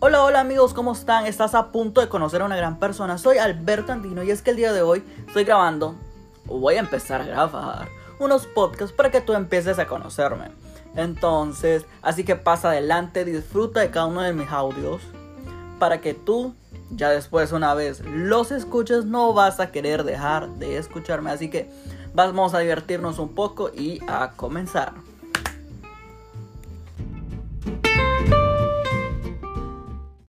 Hola, hola amigos, ¿cómo están? Estás a punto de conocer a una gran persona. Soy Alberto Andino y es que el día de hoy estoy grabando, o voy a empezar a grabar, unos podcasts para que tú empieces a conocerme. Entonces, así que pasa adelante, disfruta de cada uno de mis audios para que tú, ya después una vez los escuches, no vas a querer dejar de escucharme. Así que vamos a divertirnos un poco y a comenzar.